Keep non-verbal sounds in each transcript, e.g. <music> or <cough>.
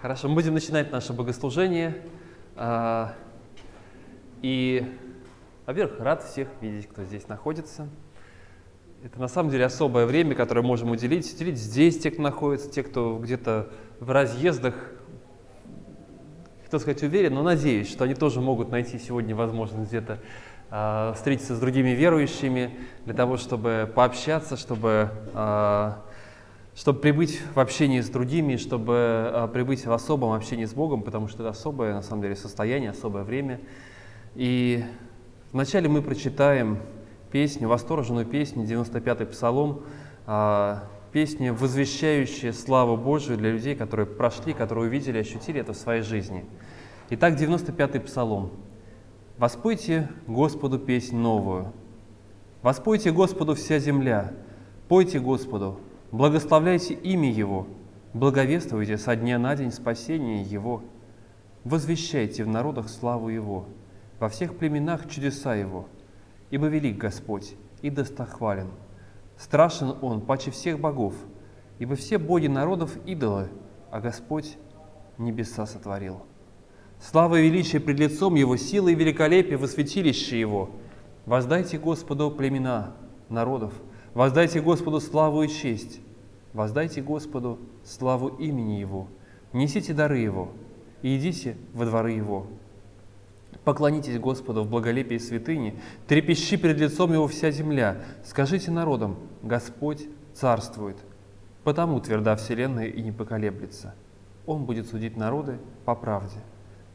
Хорошо, мы будем начинать наше богослужение. А, И, во-первых, рад всех видеть, кто здесь находится. Это на самом деле особое время, которое можем уделить. Уделить здесь те, кто находится, те, кто где-то в разъездах. Хотел сказать уверен, но надеюсь, что они тоже могут найти сегодня возможность где-то а, встретиться с другими верующими для того, чтобы пообщаться, чтобы а, чтобы прибыть в общении с другими, чтобы а, прибыть в особом общении с Богом, потому что это особое, на самом деле, состояние, особое время. И вначале мы прочитаем песню, восторженную песню, 95-й Псалом, а, песня, возвещающая славу Божию для людей, которые прошли, которые увидели, ощутили это в своей жизни. Итак, 95-й Псалом. «Воспойте Господу песнь новую, воспойте Господу вся земля, пойте Господу, Благословляйте имя Его, благовествуйте со дня на день спасение Его, возвещайте в народах славу Его, во всех племенах чудеса Его, ибо велик Господь и достохвален. Страшен Он паче всех богов, ибо все боги народов идолы, а Господь небеса сотворил. Слава и величие пред лицом Его, сила и великолепие во святилище Его. Воздайте Господу племена народов – Воздайте Господу славу и честь, воздайте Господу славу имени Его, несите дары Его и идите во дворы Его. Поклонитесь Господу в благолепии святыни, трепещи перед лицом Его вся земля, скажите народам, Господь царствует, потому тверда вселенная и не поколеблется. Он будет судить народы по правде.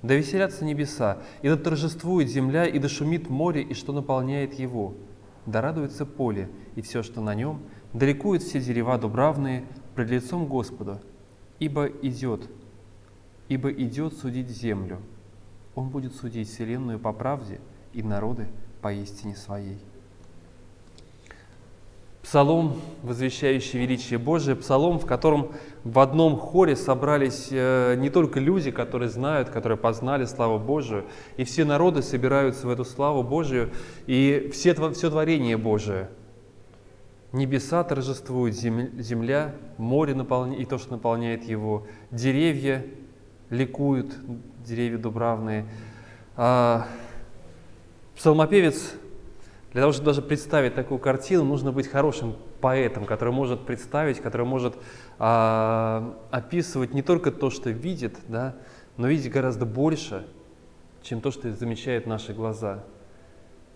Да веселятся небеса, и да торжествует земля, и да шумит море, и что наполняет его – да радуется поле и все, что на нем, да ликуют все дерева дубравные пред лицом Господа, ибо идет, ибо идет судить землю. Он будет судить вселенную по правде и народы по истине своей. Псалом, возвещающий величие Божие, псалом, в котором в одном хоре собрались э, не только люди, которые знают, которые познали славу Божию, и все народы собираются в эту славу Божию, и все, все творение Божие. Небеса торжествуют, земля, море и то, что наполняет его, деревья ликуют, деревья дубравные. А, псалмопевец для того, чтобы даже представить такую картину, нужно быть хорошим поэтом, который может представить, который может а, описывать не только то, что видит, да, но видеть гораздо больше, чем то, что замечают наши глаза.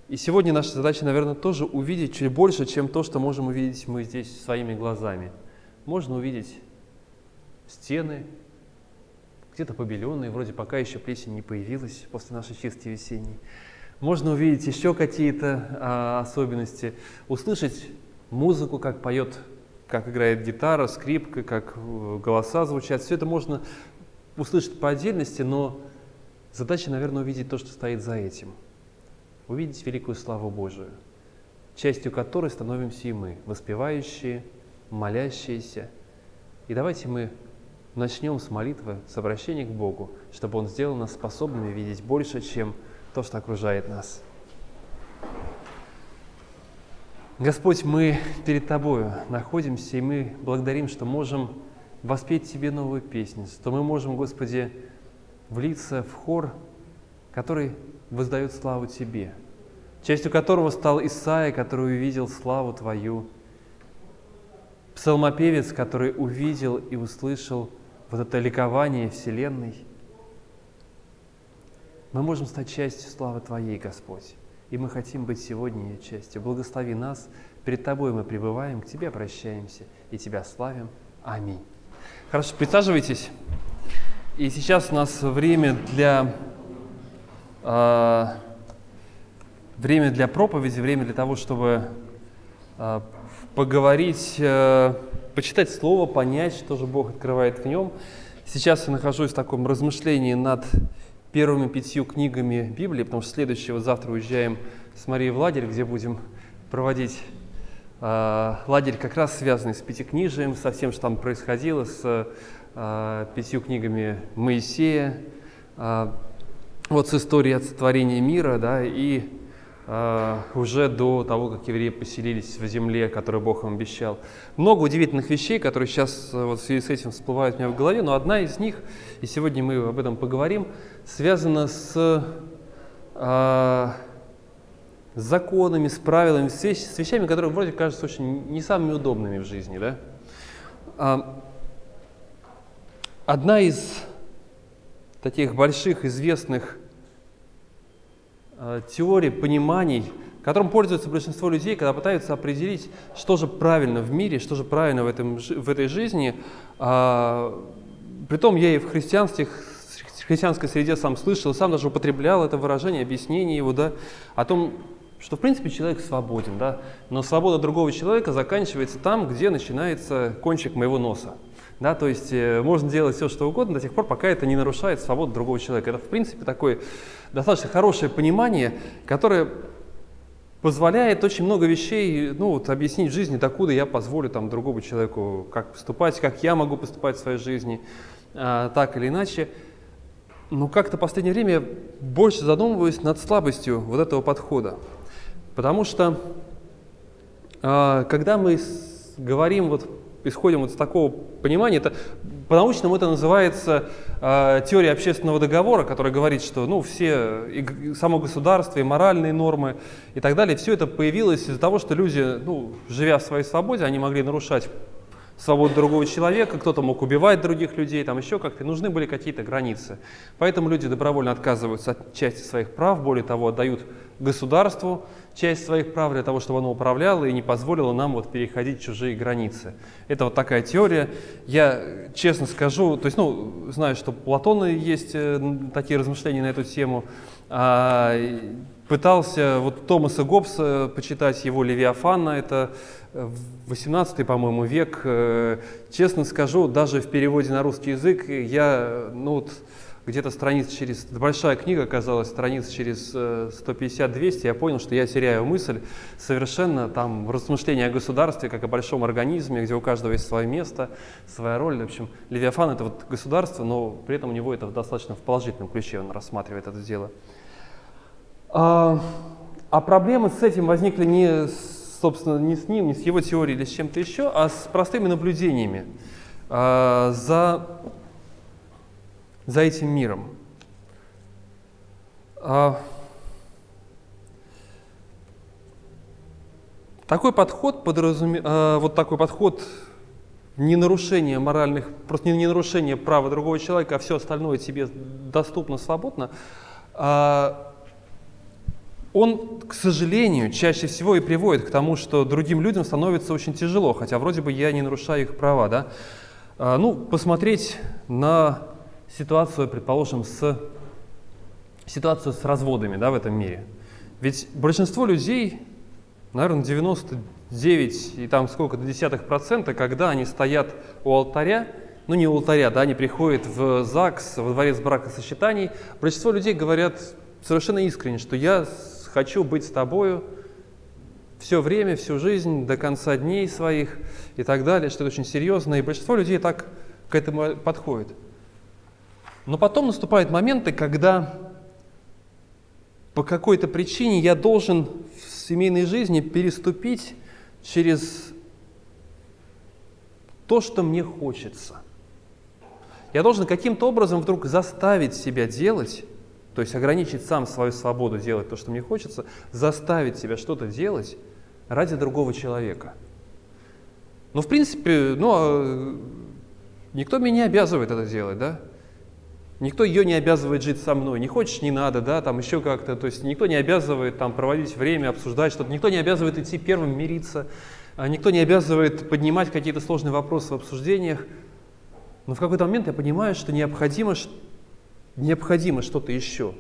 И сегодня наша задача, наверное, тоже увидеть чуть больше, чем то, что можем увидеть мы здесь своими глазами. Можно увидеть стены, где-то побеленные, вроде пока еще плесень не появилась после нашей чистки весенней. Можно увидеть еще какие-то а, особенности, услышать музыку, как поет, как играет гитара, скрипка, как э, голоса звучат. Все это можно услышать по отдельности, но задача, наверное, увидеть то, что стоит за этим. Увидеть великую славу Божию, частью которой становимся и мы, воспевающие, молящиеся. И давайте мы начнем с молитвы, с обращения к Богу, чтобы Он сделал нас способными видеть больше, чем то, что окружает нас. Господь, мы перед Тобою находимся, и мы благодарим, что можем воспеть Тебе новую песню, что мы можем, Господи, влиться в хор, который воздает славу Тебе, частью которого стал Исаия, который увидел славу Твою, псалмопевец, который увидел и услышал вот это ликование Вселенной – мы можем стать частью славы Твоей, Господь. И мы хотим быть сегодня ее частью. Благослови нас. Перед Тобой мы пребываем, к Тебе обращаемся и Тебя славим. Аминь. Хорошо, присаживайтесь. И сейчас у нас время для, э, время для проповеди, время для того, чтобы э, поговорить, э, почитать Слово, понять, что же Бог открывает в нем. Сейчас я нахожусь в таком размышлении над первыми пятью книгами Библии, потому что следующего завтра уезжаем с Марией в лагерь, где будем проводить э, лагерь как раз связанный с пятикнижием, со всем, что там происходило, с э, пятью книгами Моисея, э, вот с историей от сотворения мира, да, и э, уже до того, как евреи поселились в земле, которую Бог им обещал. Много удивительных вещей, которые сейчас э, вот в связи с этим всплывают у меня в голове, но одна из них, и сегодня мы об этом поговорим, связана с, э, законами, с правилами, с, вещ, с вещами, которые вроде кажутся очень не самыми удобными в жизни. Да? А, одна из таких больших известных э, теорий, пониманий, которым пользуется большинство людей, когда пытаются определить, что же правильно в мире, что же правильно в, этом, в этой жизни. А, притом я и в христианстве, в христианской среде сам слышал, сам даже употреблял это выражение, объяснение его, да, о том, что в принципе человек свободен, да, но свобода другого человека заканчивается там, где начинается кончик моего носа. Да, то есть э, можно делать все, что угодно до тех пор, пока это не нарушает свободу другого человека. Это, в принципе, такое достаточно хорошее понимание, которое позволяет очень много вещей ну, вот, объяснить в жизни, докуда я позволю там, другому человеку как поступать, как я могу поступать в своей жизни, а, так или иначе. Но как-то в последнее время я больше задумываюсь над слабостью вот этого подхода. Потому что а, когда мы говорим вот исходим вот с такого понимания, это по-научному это называется э, теория общественного договора, которая говорит, что ну, все, и само государство, и моральные нормы и так далее, все это появилось из-за того, что люди, ну, живя в своей свободе, они могли нарушать свободу другого человека, кто-то мог убивать других людей, там еще как-то, нужны были какие-то границы. Поэтому люди добровольно отказываются от части своих прав, более того, отдают государству часть своих прав для того, чтобы оно управляло и не позволило нам вот переходить чужие границы. Это вот такая теория. Я честно скажу, то есть, ну, знаю, что Платона есть э, такие размышления на эту тему, а, пытался вот Томаса Гоббса почитать его «Левиафана», это 18 по-моему, век. Э, честно скажу, даже в переводе на русский язык я, ну вот, где-то страниц через, большая книга оказалась, страниц через 150-200, э, я понял, что я теряю мысль совершенно там в размышлении о государстве, как о большом организме, где у каждого есть свое место, своя роль. В общем, Левиафан — это вот государство, но при этом у него это достаточно в положительном ключе, он рассматривает это дело. А, а проблемы с этим возникли не, собственно, не с ним, не с его теорией или с чем-то еще, а с простыми наблюдениями а, за за этим миром. А, такой подход подразуме... а, вот такой подход не нарушение моральных, просто не, не нарушение права другого человека, а все остальное тебе доступно свободно, а, он, к сожалению, чаще всего и приводит к тому, что другим людям становится очень тяжело, хотя вроде бы я не нарушаю их права. Да? А, ну, посмотреть на ситуацию, предположим, с ситуацию с разводами да, в этом мире. Ведь большинство людей, наверное, 99 и там сколько, до десятых процента, когда они стоят у алтаря, ну не у алтаря, да, они приходят в ЗАГС, во дворец бракосочетаний, большинство людей говорят совершенно искренне, что я хочу быть с тобою все время, всю жизнь, до конца дней своих и так далее, что это очень серьезно, и большинство людей так к этому подходит. Но потом наступают моменты, когда по какой-то причине я должен в семейной жизни переступить через то, что мне хочется. Я должен каким-то образом вдруг заставить себя делать, то есть ограничить сам свою свободу делать то, что мне хочется, заставить себя что-то делать ради другого человека. Ну, в принципе, ну, а никто меня не обязывает это делать, да? Никто ее не обязывает жить со мной. Не хочешь, не надо, да, там еще как-то. То есть никто не обязывает там проводить время, обсуждать что-то. Никто не обязывает идти первым мириться. А никто не обязывает поднимать какие-то сложные вопросы в обсуждениях. Но в какой-то момент я понимаю, что необходимо, необходимо что-то еще.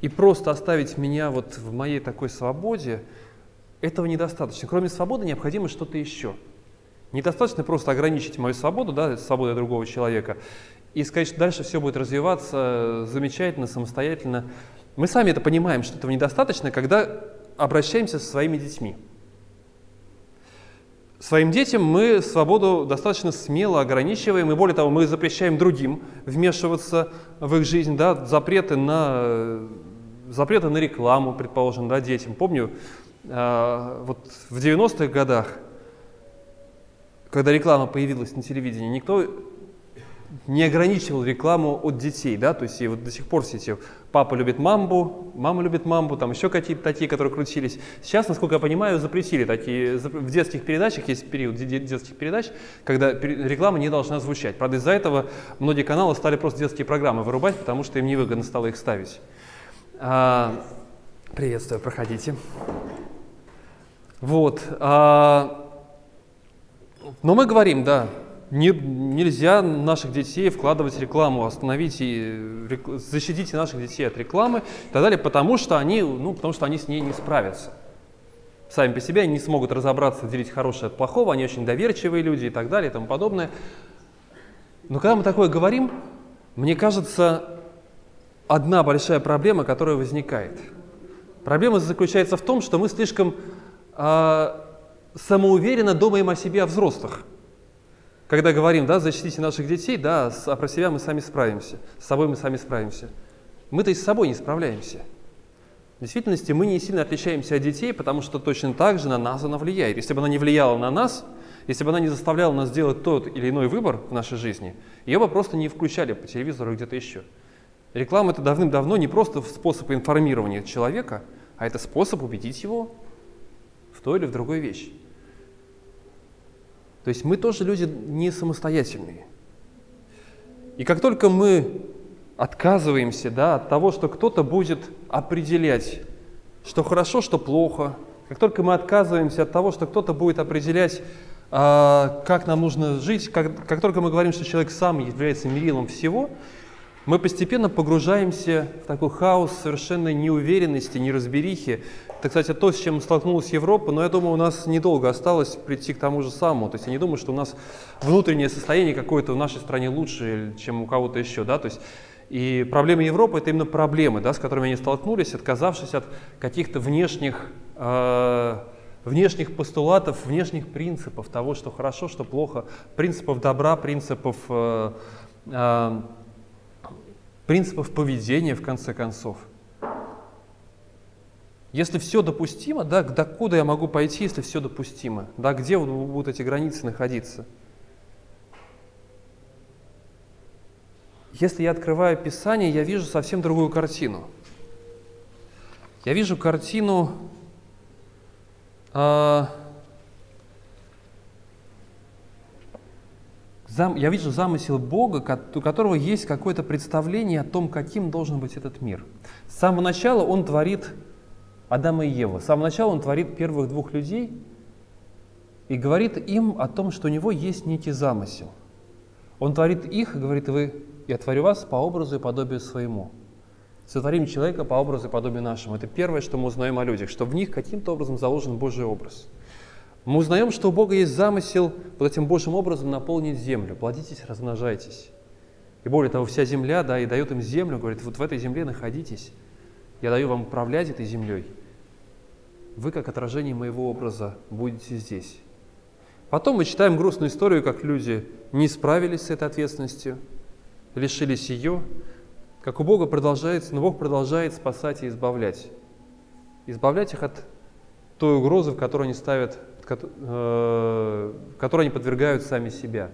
И просто оставить меня вот в моей такой свободе, этого недостаточно. Кроме свободы необходимо что-то еще. Недостаточно просто ограничить мою свободу, да, свободу другого человека, и сказать, что дальше все будет развиваться замечательно, самостоятельно. Мы сами это понимаем, что этого недостаточно, когда обращаемся со своими детьми. Своим детям мы свободу достаточно смело ограничиваем, и более того, мы запрещаем другим вмешиваться в их жизнь, да, запреты на запреты на рекламу, предположим, да, детям. Помню, э, вот в 90-х годах, когда реклама появилась на телевидении, никто не ограничивал рекламу от детей, да, то есть и вот до сих пор все эти папа любит мамбу, мама любит мамбу, там еще какие-то такие, которые крутились. Сейчас, насколько я понимаю, запретили такие, в детских передачах есть период детских передач, когда реклама не должна звучать. Правда, из-за этого многие каналы стали просто детские программы вырубать, потому что им невыгодно стало их ставить. А, приветствую, проходите. Вот. А, но мы говорим, да, не, нельзя наших детей вкладывать в рекламу, остановите, рек, защитите наших детей от рекламы и так далее, потому что они, ну, потому что они с ней не справятся. Сами по себе они не смогут разобраться, делить хорошее от плохого, они очень доверчивые люди и так далее и тому подобное. Но когда мы такое говорим, мне кажется, одна большая проблема, которая возникает. Проблема заключается в том, что мы слишком э, самоуверенно думаем о себе, о взрослых – когда говорим, да, защитите наших детей, да, а про себя мы сами справимся, с собой мы сами справимся. Мы-то и с собой не справляемся. В действительности мы не сильно отличаемся от детей, потому что точно так же на нас она влияет. Если бы она не влияла на нас, если бы она не заставляла нас делать тот или иной выбор в нашей жизни, ее бы просто не включали по телевизору где-то еще. Реклама это давным-давно не просто способ информирования человека, а это способ убедить его в той или в другой вещи. То есть мы тоже люди не самостоятельные. И как только мы отказываемся да, от того, что кто-то будет определять, что хорошо, что плохо, как только мы отказываемся от того, что кто-то будет определять, а, как нам нужно жить, как, как только мы говорим, что человек сам является мерилом всего, мы постепенно погружаемся в такой хаос совершенной неуверенности, неразберихи. Это, кстати, то, с чем столкнулась Европа, но я думаю, у нас недолго осталось прийти к тому же самому. То есть я не думаю, что у нас внутреннее состояние какое-то в нашей стране лучше, чем у кого-то еще. Да? То есть и проблемы Европы – это именно проблемы, да, с которыми они столкнулись, отказавшись от каких-то внешних, э, внешних постулатов, внешних принципов того, что хорошо, что плохо, принципов добра, принципов э, э, принципов поведения, в конце концов. Если все допустимо, да, докуда я могу пойти, если все допустимо? Да, где будут эти границы находиться? Если я открываю Писание, я вижу совсем другую картину. Я вижу картину э, я вижу замысел Бога, у которого есть какое-то представление о том, каким должен быть этот мир. С самого начала Он творит Адама и Еву. С самого начала Он творит первых двух людей и говорит им о том, что у Него есть некий замысел. Он творит их и говорит, вы, я творю вас по образу и подобию своему. Сотворим человека по образу и подобию нашему. Это первое, что мы узнаем о людях, что в них каким-то образом заложен Божий образ – мы узнаем, что у Бога есть замысел вот этим Божьим образом наполнить землю. Плодитесь, размножайтесь. И более того, вся земля, да, и дает им землю, говорит, вот в этой земле находитесь. Я даю вам управлять этой землей. Вы, как отражение моего образа, будете здесь. Потом мы читаем грустную историю, как люди не справились с этой ответственностью, лишились ее, как у Бога продолжается, но Бог продолжает спасать и избавлять. Избавлять их от той угрозы, в которую они ставят Э, которые они подвергают сами себя.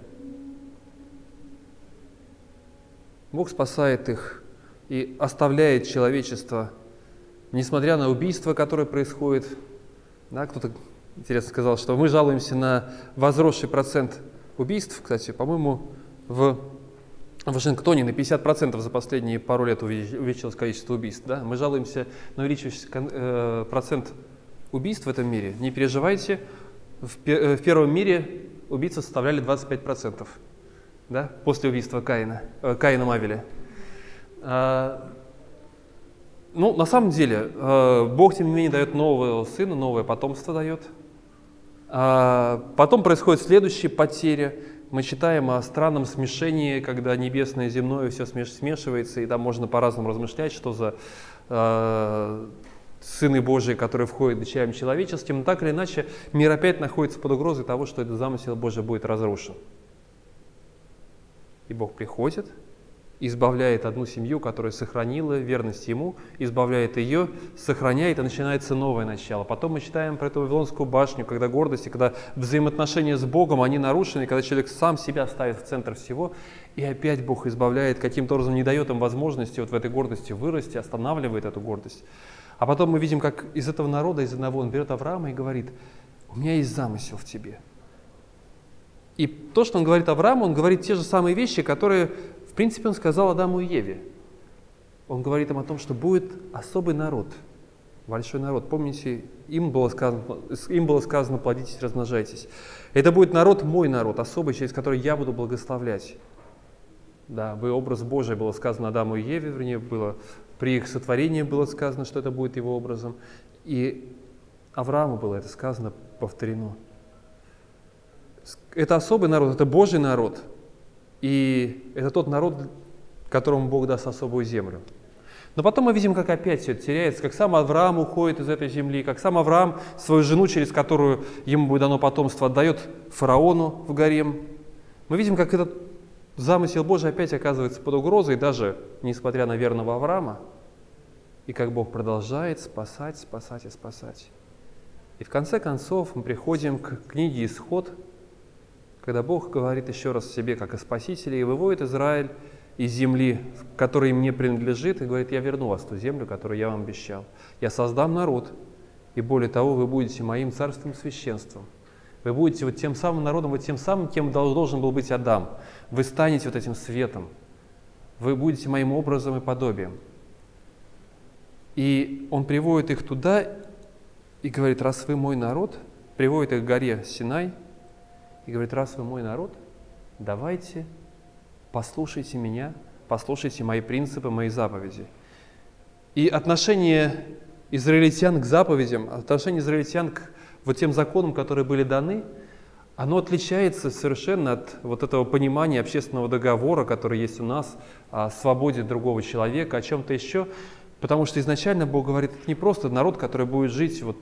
Бог спасает их и оставляет человечество, несмотря на убийство, которое происходит. Да, кто-то интересно сказал, что мы жалуемся на возросший процент убийств. Кстати, по-моему, в Вашингтоне на 50% за последние пару лет увеличилось количество убийств. Да? Мы жалуемся на увеличивающийся э, процент убийств в этом мире. Не переживайте, в, э, первом мире убийцы составляли 25%, да, после убийства Каина, э, Каина Мавеля. А, ну, на самом деле, э, Бог, тем не менее, дает нового сына, новое потомство дает. А, потом происходит следующая потеря. Мы читаем о странном смешении, когда небесное и земное все смешивается, и там можно по-разному размышлять, что за э, Сыны Божии, которые входят дочерям человеческим, но так или иначе мир опять находится под угрозой того, что этот замысел Божий будет разрушен. И Бог приходит избавляет одну семью, которая сохранила верность ему, избавляет ее, сохраняет, и начинается новое начало. Потом мы читаем про эту Вавилонскую башню, когда гордость, и когда взаимоотношения с Богом, они нарушены, когда человек сам себя ставит в центр всего, и опять Бог избавляет, каким-то образом не дает им возможности вот в этой гордости вырасти, останавливает эту гордость. А потом мы видим, как из этого народа, из одного, он берет Авраама и говорит, у меня есть замысел в тебе. И то, что он говорит Аврааму, он говорит те же самые вещи, которые в принципе, он сказал Адаму и Еве. Он говорит им о том, что будет особый народ, большой народ. Помните, им было сказано, им было сказано плодитесь, размножайтесь. Это будет народ, мой народ, особый, через который я буду благословлять. Да, вы образ Божий было сказано Адаму и Еве, вернее, было при их сотворении было сказано, что это будет его образом. И Аврааму было это сказано повторено. Это особый народ, это Божий народ – и это тот народ, которому Бог даст особую землю. Но потом мы видим, как опять все это теряется, как сам Авраам уходит из этой земли, как сам Авраам свою жену, через которую ему будет дано потомство, отдает фараону в гарем. Мы видим, как этот замысел Божий опять оказывается под угрозой, даже несмотря на верного Авраама, и как Бог продолжает спасать, спасать и спасать. И в конце концов мы приходим к книге «Исход», когда Бог говорит еще раз себе, как о Спасителе, и выводит Израиль из земли, которая им не принадлежит, и говорит, я верну вас в ту землю, которую я вам обещал. Я создам народ, и более того, вы будете моим царственным священством. Вы будете вот тем самым народом, вот тем самым, кем должен был быть Адам. Вы станете вот этим светом. Вы будете моим образом и подобием. И он приводит их туда и говорит, раз вы мой народ, приводит их к горе Синай – и говорит, раз вы мой народ, давайте послушайте меня, послушайте мои принципы, мои заповеди. И отношение израильтян к заповедям, отношение израильтян к вот тем законам, которые были даны, оно отличается совершенно от вот этого понимания общественного договора, который есть у нас, о свободе другого человека, о чем-то еще. Потому что изначально Бог говорит, это не просто народ, который будет жить вот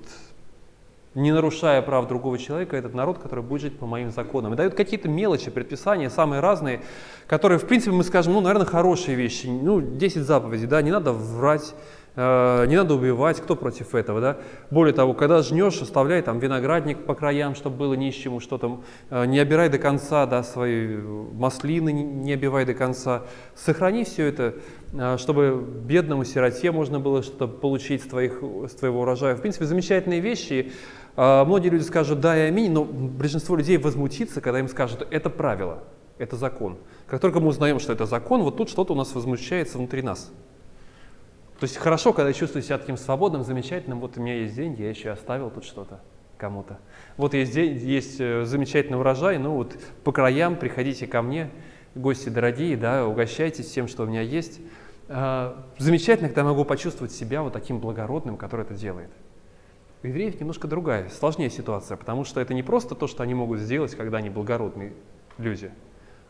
не нарушая прав другого человека, этот народ, который будет жить по моим законам. И дают какие-то мелочи, предписания, самые разные, которые, в принципе, мы скажем, ну, наверное, хорошие вещи. Ну, 10 заповедей, да, не надо врать, не надо убивать, кто против этого, да. Более того, когда жнешь, оставляй там виноградник по краям, чтобы было нищему, что там, э, не обирай до конца, да, свои маслины не, не обивай до конца. Сохрани все это, э, чтобы бедному сироте можно было что-то получить с, твоих, с твоего урожая. В принципе, замечательные вещи, многие люди скажут «да» и «аминь», но большинство людей возмутится, когда им скажут «это правило, это закон». Как только мы узнаем, что это закон, вот тут что-то у нас возмущается внутри нас. То есть хорошо, когда я чувствую себя таким свободным, замечательным, вот у меня есть деньги, я еще оставил тут что-то кому-то. Вот есть, есть э, замечательный урожай, ну вот по краям приходите ко мне, гости дорогие, да, угощайтесь тем, что у меня есть. А, замечательно, когда могу почувствовать себя вот таким благородным, который это делает. У евреев немножко другая, сложнее ситуация, потому что это не просто то, что они могут сделать, когда они благородные люди,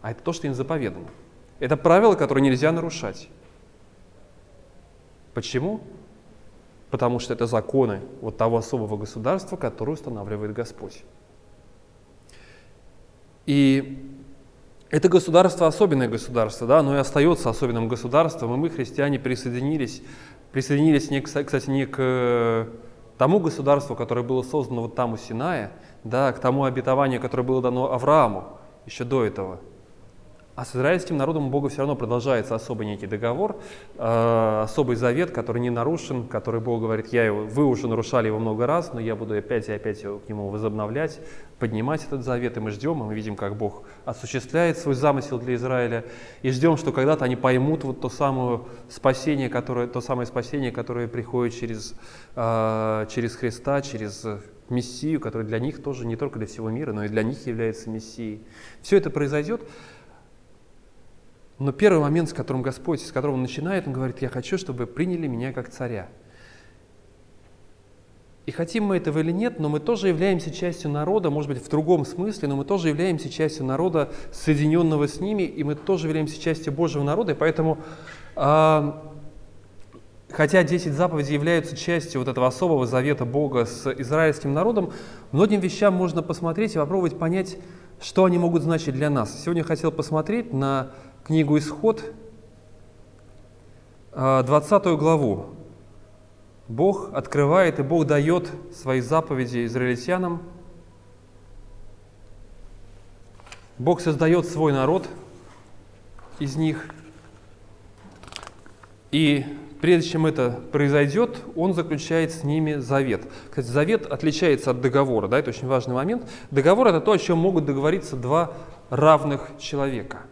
а это то, что им заповедано. Это правило, которое нельзя нарушать. Почему? Потому что это законы вот того особого государства, которое устанавливает Господь. И это государство особенное государство, да, оно и остается особенным государством, и мы, христиане, присоединились, присоединились, не, кстати, не к тому государству, которое было создано вот там у Синая, да, к тому обетованию, которое было дано Аврааму еще до этого. А с израильским народом у Бога все равно продолжается особый некий договор, э, особый завет, который не нарушен, который Бог говорит, я его, вы уже нарушали его много раз, но я буду опять и опять его, к нему возобновлять, поднимать этот завет, и мы ждем, и мы видим, как Бог осуществляет свой замысел для Израиля, и ждем, что когда-то они поймут вот то самое спасение, которое, то самое спасение, которое приходит через, э, через Христа, через Мессию, который для них тоже не только для всего мира, но и для них является Мессией. Все это произойдет, но первый момент, с которым Господь, с которого он начинает, он говорит, я хочу, чтобы приняли меня как царя. И хотим мы этого или нет, но мы тоже являемся частью народа, может быть, в другом смысле, но мы тоже являемся частью народа, соединенного с ними, и мы тоже являемся частью Божьего народа, и поэтому, э, хотя 10 заповедей являются частью вот этого особого завета Бога с израильским народом, многим вещам можно посмотреть и попробовать понять, что они могут значить для нас. Сегодня я хотел посмотреть на книгу «Исход», 20 главу. Бог открывает и Бог дает свои заповеди израильтянам. Бог создает свой народ из них. И прежде чем это произойдет, Он заключает с ними завет. Кстати, завет отличается от договора, да, это очень важный момент. Договор – это то, о чем могут договориться два равных человека –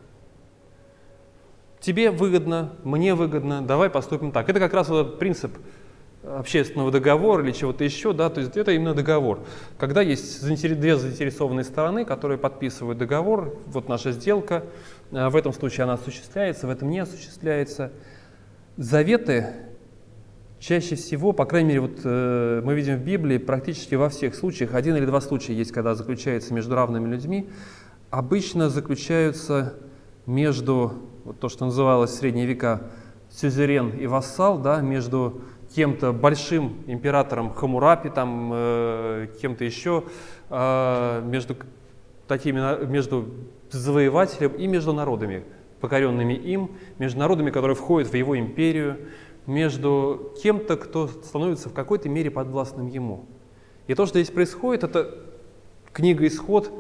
тебе выгодно, мне выгодно, давай поступим так. Это как раз вот принцип общественного договора или чего-то еще, да, то есть это именно договор. Когда есть две заинтересованные стороны, которые подписывают договор, вот наша сделка, э, в этом случае она осуществляется, в этом не осуществляется. Заветы чаще всего, по крайней мере, вот э, мы видим в Библии практически во всех случаях, один или два случая есть, когда заключаются между равными людьми, обычно заключаются между вот то, что называлось в средние века сюзерен и вассал, да, между кем-то большим императором Хамурапи, там, э, кем-то еще, э, между такими, между завоевателем и между народами, покоренными им, между народами, которые входят в его империю, между кем-то, кто становится в какой-то мере подвластным ему. И то, что здесь происходит, это книга «Исход»,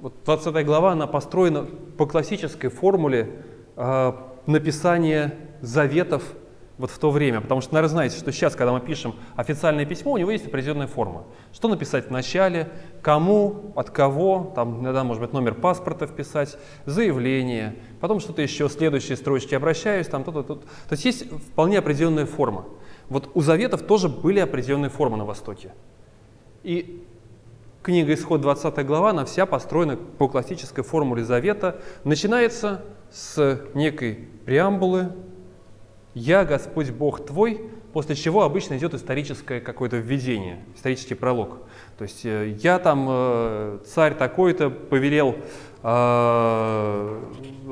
вот 20 глава, она построена по классической формуле э, написания заветов вот в то время. Потому что, наверное, знаете, что сейчас, когда мы пишем официальное письмо, у него есть определенная форма. Что написать в начале, кому, от кого, там иногда, может быть, номер паспорта вписать, заявление, потом что-то еще, следующие строчки, обращаюсь, там, то-то, то-то. То есть есть вполне определенная форма. Вот у заветов тоже были определенные формы на Востоке. И книга Исход 20 глава, она вся построена по классической формуле завета. Начинается с некой преамбулы «Я Господь Бог твой», после чего обычно идет историческое какое-то введение, исторический пролог. То есть э, я там, э, царь такой-то, повелел, э,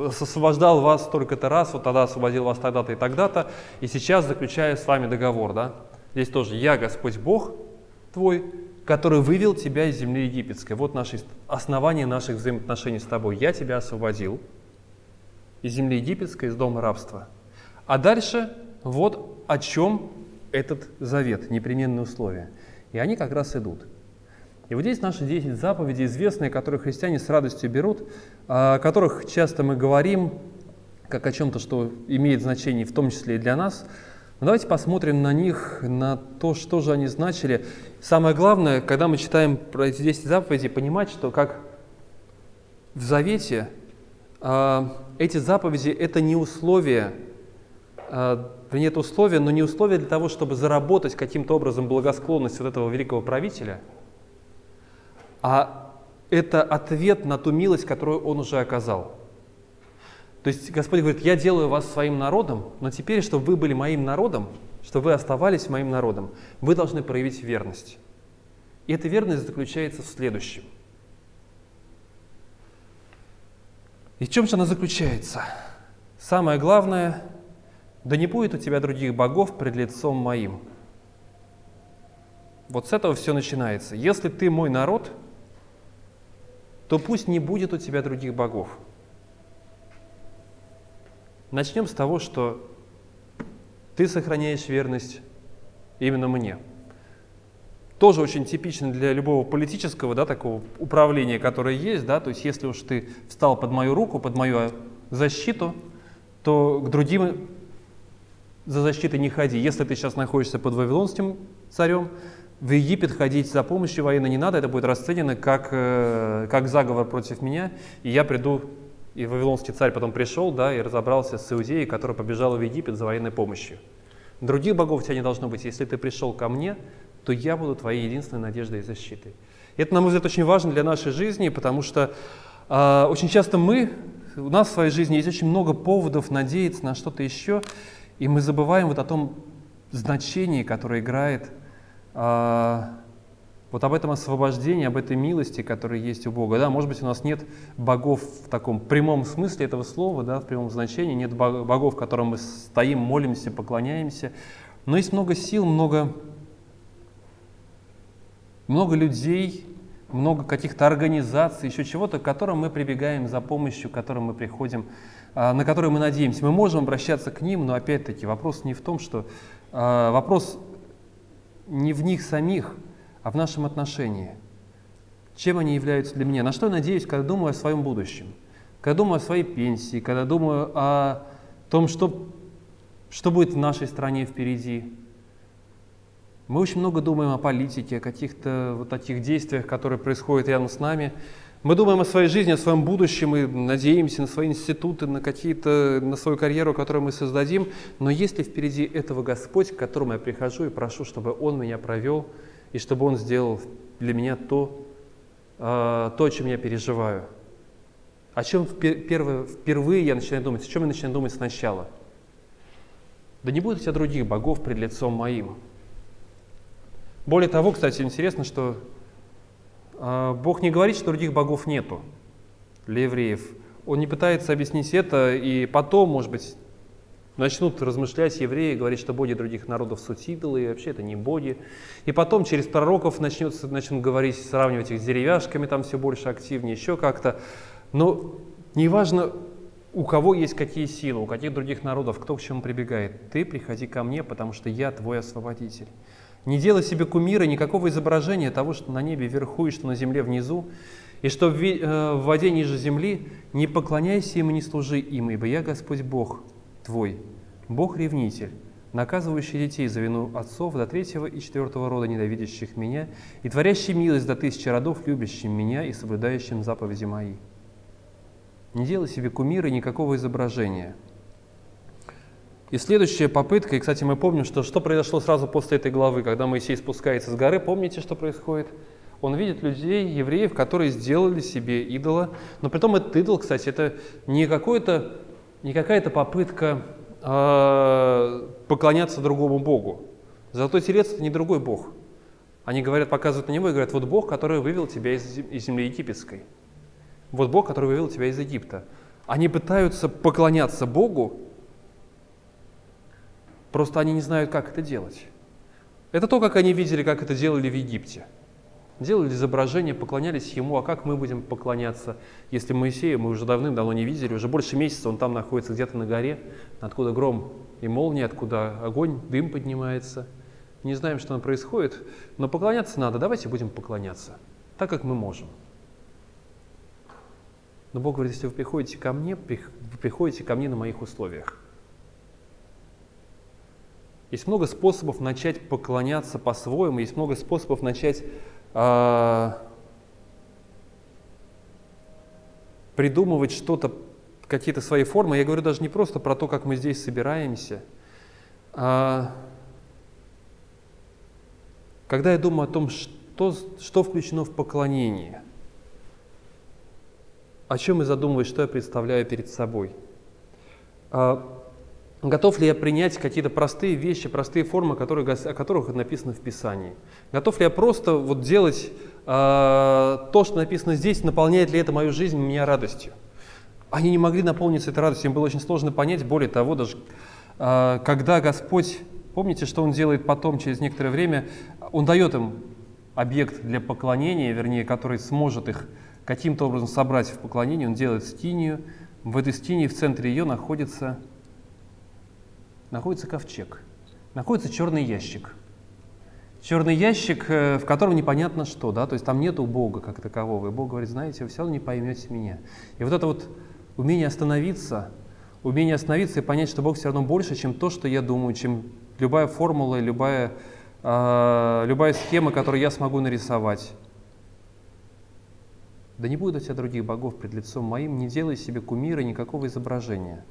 освобождал вас столько-то раз, вот тогда освободил вас тогда-то и тогда-то, и сейчас заключаю с вами договор. Да? Здесь тоже «Я Господь Бог твой, который вывел тебя из земли египетской». Вот наше основание наших взаимоотношений с тобой. Я тебя освободил, из земли египетской, из дома рабства. А дальше вот о чем этот завет, непременные условия. И они как раз идут. И вот здесь наши 10 заповедей известные, которые христиане с радостью берут, о которых часто мы говорим, как о чем-то, что имеет значение в том числе и для нас. Но давайте посмотрим на них, на то, что же они значили. Самое главное, когда мы читаем про эти 10 заповедей, понимать, что как в Завете а, эти заповеди – это не условия, а, вернее, это условия, но не условия для того, чтобы заработать каким-то образом благосклонность вот этого великого правителя, а это ответ на ту милость, которую он уже оказал. То есть Господь говорит, я делаю вас своим народом, но теперь, чтобы вы были моим народом, чтобы вы оставались моим народом, вы должны проявить верность. И эта верность заключается в следующем – И в чем же она заключается? Самое главное, да не будет у тебя других богов пред лицом моим. Вот с этого все начинается. Если ты мой народ, то пусть не будет у тебя других богов. Начнем с того, что ты сохраняешь верность именно мне – тоже очень типично для любого политического, да, такого управления, которое есть, да, то есть если уж ты встал под мою руку, под мою защиту, то к другим за защитой не ходи. Если ты сейчас находишься под вавилонским царем, в Египет ходить за помощью военной не надо, это будет расценено как, э, как заговор против меня, и я приду, и вавилонский царь потом пришел, да, и разобрался с Иудеей, которая побежала в Египет за военной помощью. Других богов у тебя не должно быть. Если ты пришел ко мне, то я буду твоей единственной надеждой и защитой. И это, на мой взгляд, очень важно для нашей жизни, потому что э, очень часто мы, у нас в своей жизни есть очень много поводов надеяться на что-то еще, и мы забываем вот о том значении, которое играет э, вот об этом освобождении, об этой милости, которая есть у Бога. Да, может быть, у нас нет богов в таком прямом смысле этого слова, да, в прямом значении, нет богов, которым мы стоим, молимся, поклоняемся, но есть много сил, много много людей, много каких-то организаций, еще чего-то, к которым мы прибегаем за помощью, к которым мы приходим а, на которые мы надеемся. Мы можем обращаться к ним, но опять-таки вопрос не в том, что а, вопрос не в них самих, а в нашем отношении. Чем они являются для меня? На что я надеюсь, когда думаю о своем будущем? Когда думаю о своей пенсии, когда думаю о том, что, что будет в нашей стране впереди. Мы очень много думаем о политике, о каких-то вот таких действиях, которые происходят рядом с нами. Мы думаем о своей жизни, о своем будущем и надеемся на свои институты, на какие-то, на свою карьеру, которую мы создадим. Но есть ли впереди этого Господь, к которому я прихожу и прошу, чтобы Он меня провел, и чтобы Он сделал для меня то, э, то о чем я переживаю? О чем впервые я начинаю думать? О чем я начинаю думать сначала? Да не будет у тебя других богов пред лицом моим. Более того, кстати, интересно, что а, Бог не говорит, что других богов нету для евреев. Он не пытается объяснить это, и потом, может быть, начнут размышлять евреи, говорить, что боги других народов суть идолы, и вообще это не боги. И потом через пророков начнется, начнут говорить, сравнивать их с деревяшками, там все больше активнее, еще как-то. Но неважно, у кого есть какие силы, у каких других народов, кто к чему прибегает. Ты приходи ко мне, потому что я твой освободитель. Не делай себе кумира, никакого изображения того, что на небе вверху и что на земле внизу, и что в, э, воде ниже земли, не поклоняйся им и не служи им, ибо я Господь Бог твой, Бог-ревнитель, наказывающий детей за вину отцов до третьего и четвертого рода, ненавидящих меня, и творящий милость до тысячи родов, любящим меня и соблюдающим заповеди мои. Не делай себе кумира никакого изображения – и следующая попытка, и, кстати, мы помним, что, что произошло сразу после этой главы, когда Моисей спускается с горы, помните, что происходит? Он видит людей, евреев, которые сделали себе идола, но при том этот идол, кстати, это не, какой-то, не какая-то попытка э, поклоняться другому Богу. Золотой телец – это не другой Бог. Они говорят, показывают на него и говорят, вот Бог, который вывел тебя из, из земли египетской. Вот Бог, который вывел тебя из Египта. Они пытаются поклоняться Богу, Просто они не знают, как это делать. Это то, как они видели, как это делали в Египте. Делали изображение, поклонялись ему, а как мы будем поклоняться, если Моисея мы уже давным-давно не видели, уже больше месяца он там находится где-то на горе, откуда гром и молния, откуда огонь, дым поднимается. Не знаем, что там происходит, но поклоняться надо, давайте будем поклоняться, так как мы можем. Но Бог говорит, если вы приходите ко мне, вы приходите ко мне на моих условиях. Есть много способов начать поклоняться по-своему, есть много способов начать э, придумывать что-то, какие-то свои формы. Я говорю даже не просто про то, как мы здесь собираемся. А когда я думаю о том, что, что включено в поклонение, о чем я задумываюсь, что я представляю перед собой. Готов ли я принять какие-то простые вещи, простые формы, которые, о которых написано в Писании? Готов ли я просто вот делать э, то, что написано здесь, наполняет ли это мою жизнь, меня радостью? Они не могли наполниться этой радостью, им было очень сложно понять, более того, даже э, когда Господь, помните, что Он делает потом, через некоторое время, Он дает им объект для поклонения, вернее, который сможет их каким-то образом собрать в поклонение, Он делает стинию, в этой стинии в центре ее находится находится ковчег, находится черный ящик. Черный ящик, э, в котором непонятно что, да, то есть там нету Бога как такового. И Бог говорит, знаете, вы все равно не поймете меня. И вот это вот умение остановиться, умение остановиться и понять, что Бог все равно больше, чем то, что я думаю, чем любая формула, любая, э, любая схема, которую я смогу нарисовать. Да не будет у тебя других богов пред лицом моим, не делай себе кумира, никакого изображения.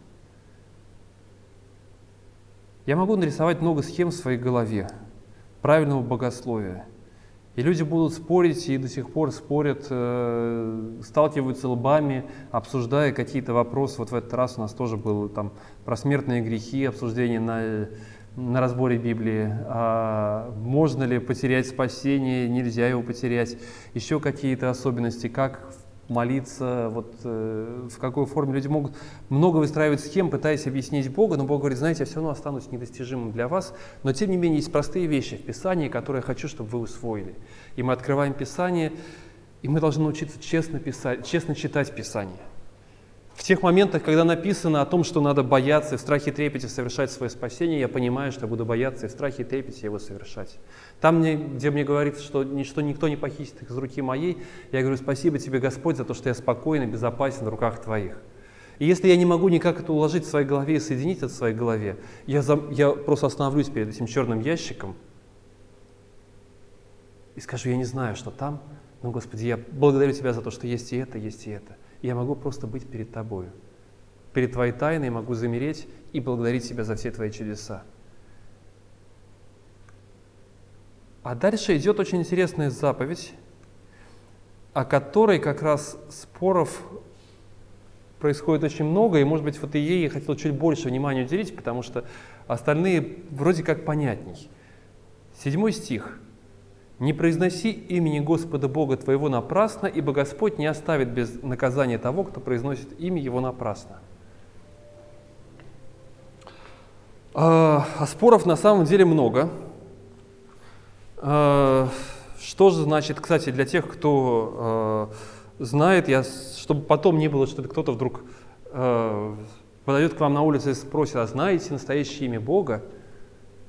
Я могу нарисовать много схем в своей голове правильного богословия. И люди будут спорить и до сих пор спорят, э, сталкиваются лбами, обсуждая какие-то вопросы. Вот в этот раз у нас тоже было там про смертные грехи, обсуждение на, на разборе Библии. А можно ли потерять спасение, нельзя его потерять. Еще какие-то особенности, как молиться, вот э, в какой форме люди могут много выстраивать схем, пытаясь объяснить Бога, но Бог говорит, знаете, я все равно останусь недостижимым для вас, но тем не менее есть простые вещи в Писании, которые я хочу, чтобы вы усвоили. И мы открываем Писание, и мы должны научиться честно писать, честно читать Писание. В тех моментах, когда написано о том, что надо бояться и в страхе и трепете совершать свое спасение, я понимаю, что я буду бояться и в страхе и трепете его совершать. Там, где мне говорится, что ничто, никто не похитит их из руки моей, я говорю, спасибо тебе, Господь, за то, что я спокойно, безопасен в руках твоих. И если я не могу никак это уложить в своей голове и соединить это в своей голове, я, за, я просто остановлюсь перед этим черным ящиком и скажу, я не знаю, что там, но, Господи, я благодарю Тебя за то, что есть и это, есть и это. Я могу просто быть перед Тобою. Перед Твоей тайной могу замереть и благодарить Тебя за все Твои чудеса. А дальше идет очень интересная заповедь, о которой как раз споров происходит очень много, и, может быть, вот и ей я хотел чуть больше внимания уделить, потому что остальные вроде как понятней. Седьмой стих. «Не произноси имени Господа Бога твоего напрасно, ибо Господь не оставит без наказания того, кто произносит имя Его напрасно». А, а споров на самом деле много. А, что же значит, кстати, для тех, кто а, знает, я, чтобы потом не было, что кто-то вдруг э, подойдет к вам на улице и спросит, а знаете настоящее имя Бога?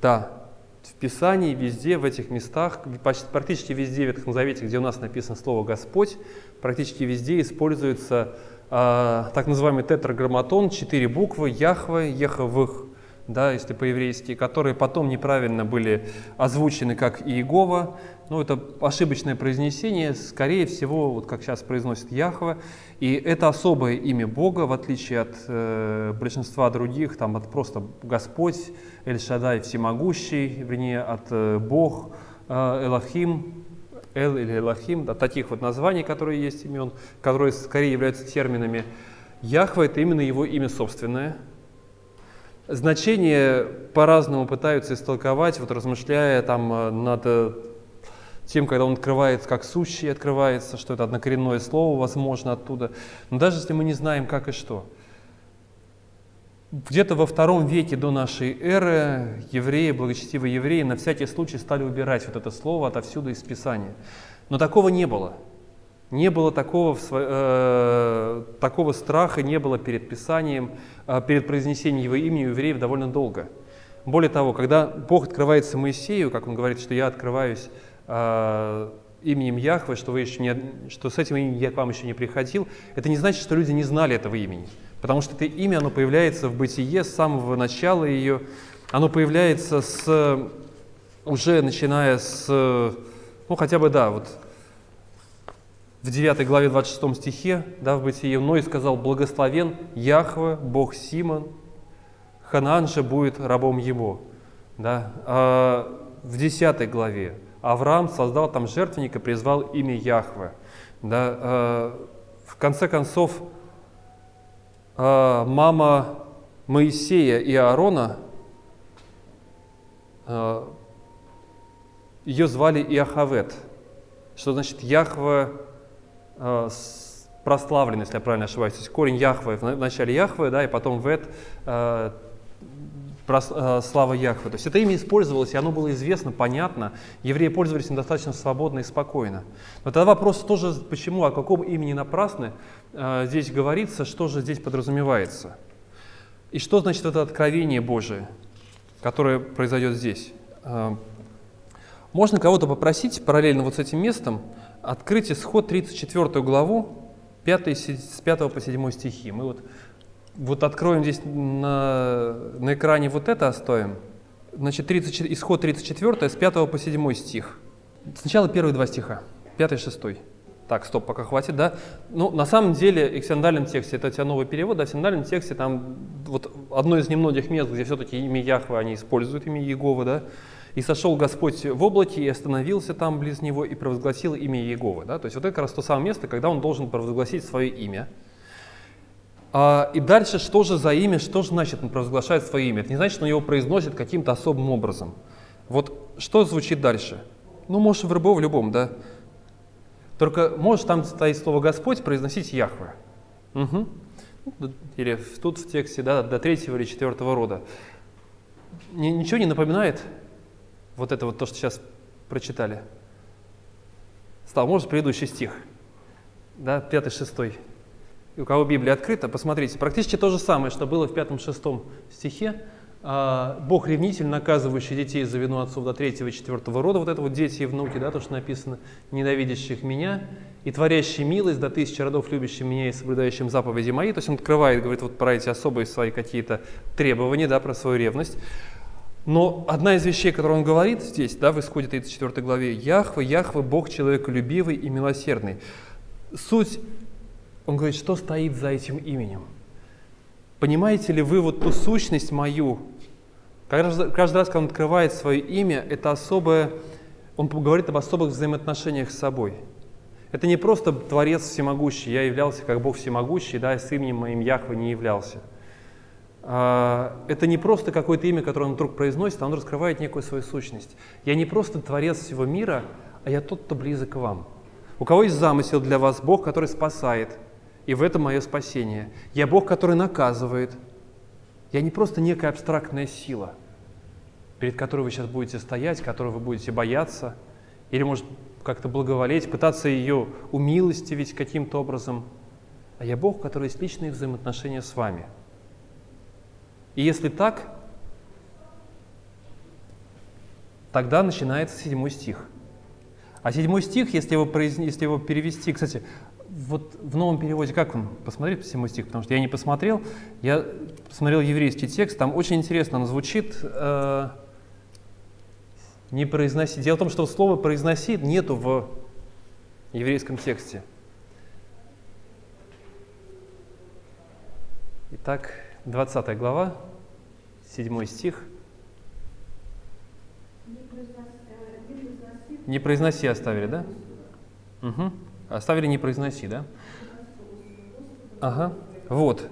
Да, в Писании везде, в этих местах, почти, практически везде в Ветхом Завете, где у нас написано слово «Господь», практически везде используется э, так называемый тетраграмматон, четыре буквы «Яхве», «Ехавых», да, если по-еврейски, которые потом неправильно были озвучены как Иегова. Ну, это ошибочное произнесение, скорее всего, вот как сейчас произносит Яхва. И это особое имя Бога, в отличие от э, большинства других, там от просто Господь, Эль-Шадай Всемогущий, вернее, от э, Бог, э, Элохим, Эл или Элохим, да, таких вот названий, которые есть имен, которые скорее являются терминами. Яхва – это именно его имя собственное – Значение по-разному пытаются истолковать, вот размышляя там э, над э, тем, когда он открывается как сущий, открывается, что это однокоренное слово, возможно, оттуда. Но даже если мы не знаем, как и что. Где-то во втором веке до нашей эры евреи, благочестивые евреи, на всякий случай стали убирать вот это слово отовсюду из Писания. Но такого не было. Не было такого, э, такого страха, не было перед Писанием, э, перед произнесением его имени у евреев довольно долго. Более того, когда Бог открывается Моисею, как он говорит, что я открываюсь э, именем Яхвы, что, вы еще не, что с этим именем я к вам еще не приходил, это не значит, что люди не знали этого имени. Потому что это имя, оно появляется в бытие с самого начала ее, оно появляется с, уже начиная с, ну хотя бы, да, вот в 9 главе 26 стихе, да, в Бытии, «Но сказал, благословен Яхве, Бог Симон, Ханаан же будет рабом его». Да. А в 10 главе Авраам создал там жертвенник и призвал имя Яхве. Да. А в конце концов, а, мама Моисея и Аарона, а, ее звали Иохавет, что значит Яхве э, прославлен, если я правильно ошибаюсь. То есть корень Яхве, в начале Яхве, да, и потом Вет, э, э, слава Яхве. То есть это имя использовалось, и оно было известно, понятно. Евреи пользовались им достаточно свободно и спокойно. Но тогда вопрос тоже, почему, о каком имени напрасны э, здесь говорится, что же здесь подразумевается. И что значит это откровение Божие, которое произойдет здесь? Э, можно кого-то попросить параллельно вот с этим местом открыть исход 34 главу, 5, с 5 по 7 стихи. Мы вот, вот откроем здесь на, на экране вот это оставим. Значит, 30, исход 34 с 5 по 7 стих. Сначала первые два стиха, 5 и 6. Так, стоп, пока хватит, да? Ну, на самом деле, в синодальном тексте, это у тебя новый перевод, да, в синодальном тексте там вот одно из немногих мест, где все-таки имя Яхвы они используют, имя Иеговы, да, и сошел Господь в облаке и остановился там близ него и провозгласил имя Иеговы. Да? То есть вот это как раз то самое место, когда он должен провозгласить свое имя. А, и дальше, что же за имя, что же значит он провозглашает свое имя? Это не значит, что он его произносит каким-то особым образом. Вот что звучит дальше? Ну, можешь в рыбу в любом, да? Только можешь там стоит слово Господь произносить Яхве. Угу. Или тут в тексте, да, до третьего или четвертого рода. Ничего не напоминает вот это вот то, что сейчас прочитали. Стал, может, предыдущий стих, да, пятый, шестой. и у кого Библия открыта, посмотрите, практически то же самое, что было в 5-6 стихе. А, Бог ревнитель, наказывающий детей за вину отцов до третьего и четвертого рода, вот это вот дети и внуки, да, то, что написано, ненавидящих меня, и творящий милость до тысячи родов, любящим меня и соблюдающим заповеди мои. То есть он открывает, говорит вот про эти особые свои какие-то требования, да, про свою ревность. Но одна из вещей, которую он говорит здесь, да, в исходе 34 главе, Яхве, Яхве, Бог человеколюбивый и милосердный. Суть, он говорит, что стоит за этим именем – Понимаете ли вы вот ту сущность мою? Каждый, каждый раз, когда он открывает свое имя, это особое, он говорит об особых взаимоотношениях с собой. Это не просто Творец всемогущий, я являлся как Бог всемогущий, да, с именем моим Яхве не являлся. А, это не просто какое-то имя, которое он вдруг произносит, а он раскрывает некую свою сущность. Я не просто Творец всего мира, а я тот, кто близок к вам. У кого есть замысел для вас, Бог, который спасает – и в этом мое спасение. Я Бог, который наказывает. Я не просто некая абстрактная сила, перед которой вы сейчас будете стоять, которой вы будете бояться, или, может, как-то благоволеть, пытаться ее умилостивить каким-то образом. А я Бог, который есть личные взаимоотношения с вами. И если так, тогда начинается седьмой стих. А седьмой стих, если его, произ... если его перевести, кстати, вот в новом переводе, как он? Посмотреть по всему стих, потому что я не посмотрел. Я посмотрел еврейский текст, там очень интересно он звучит. Э, не произноси. Дело в том, что слово произноси нету в еврейском тексте. Итак, 20 глава, 7 стих. Не произноси оставили, да? Угу. Оставили не произноси, да? Ага, вот.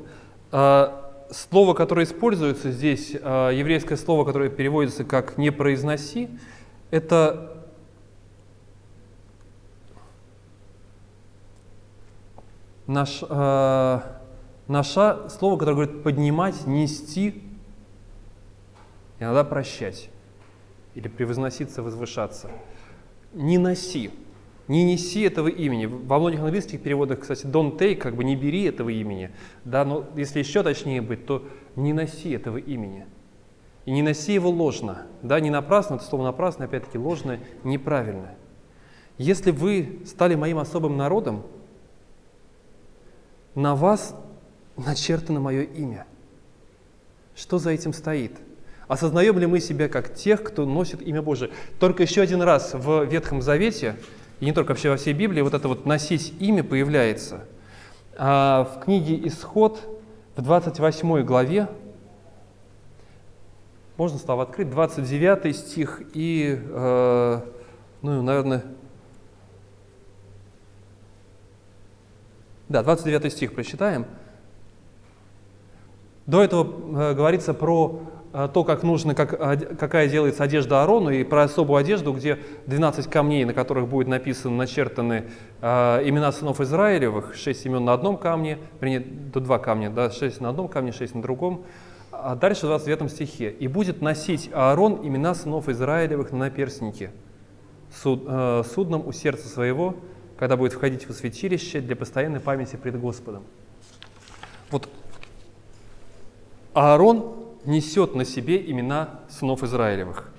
А, слово, которое используется здесь, а, еврейское слово, которое переводится как «не произноси», это наш, э, наше слово, которое говорит поднимать, нести, иногда прощать или превозноситься, возвышаться. Не носи. Не неси этого имени. Во многих английских переводах, кстати, don't take, как бы не бери этого имени. Да, но если еще точнее быть, то не носи этого имени. И не носи его ложно. Да, не напрасно, это слово напрасно, опять-таки ложное, неправильное. Если вы стали моим особым народом, на вас начертано мое имя. Что за этим стоит? Осознаем ли мы себя как тех, кто носит имя Божие? Только еще один раз в Ветхом Завете и не только вообще во всей Библии, вот это вот «носить имя» появляется. А в книге «Исход» в 28 главе, можно стало открыть, 29 стих и, э, ну, наверное, да, 29 стих прочитаем. До этого э, говорится про то, как нужно, как, какая делается одежда Аарону, и про особую одежду, где 12 камней, на которых будет написано, начертаны э, имена сынов Израилевых, 6 имен на одном камне, вернее, до два камня, да, 6 на одном камне, 6 на другом. А дальше в 29 стихе. «И будет носить Аарон имена сынов Израилевых на наперстнике, суд, э, судном у сердца своего, когда будет входить в святилище для постоянной памяти пред Господом». Вот Аарон несет на себе имена сынов Израилевых.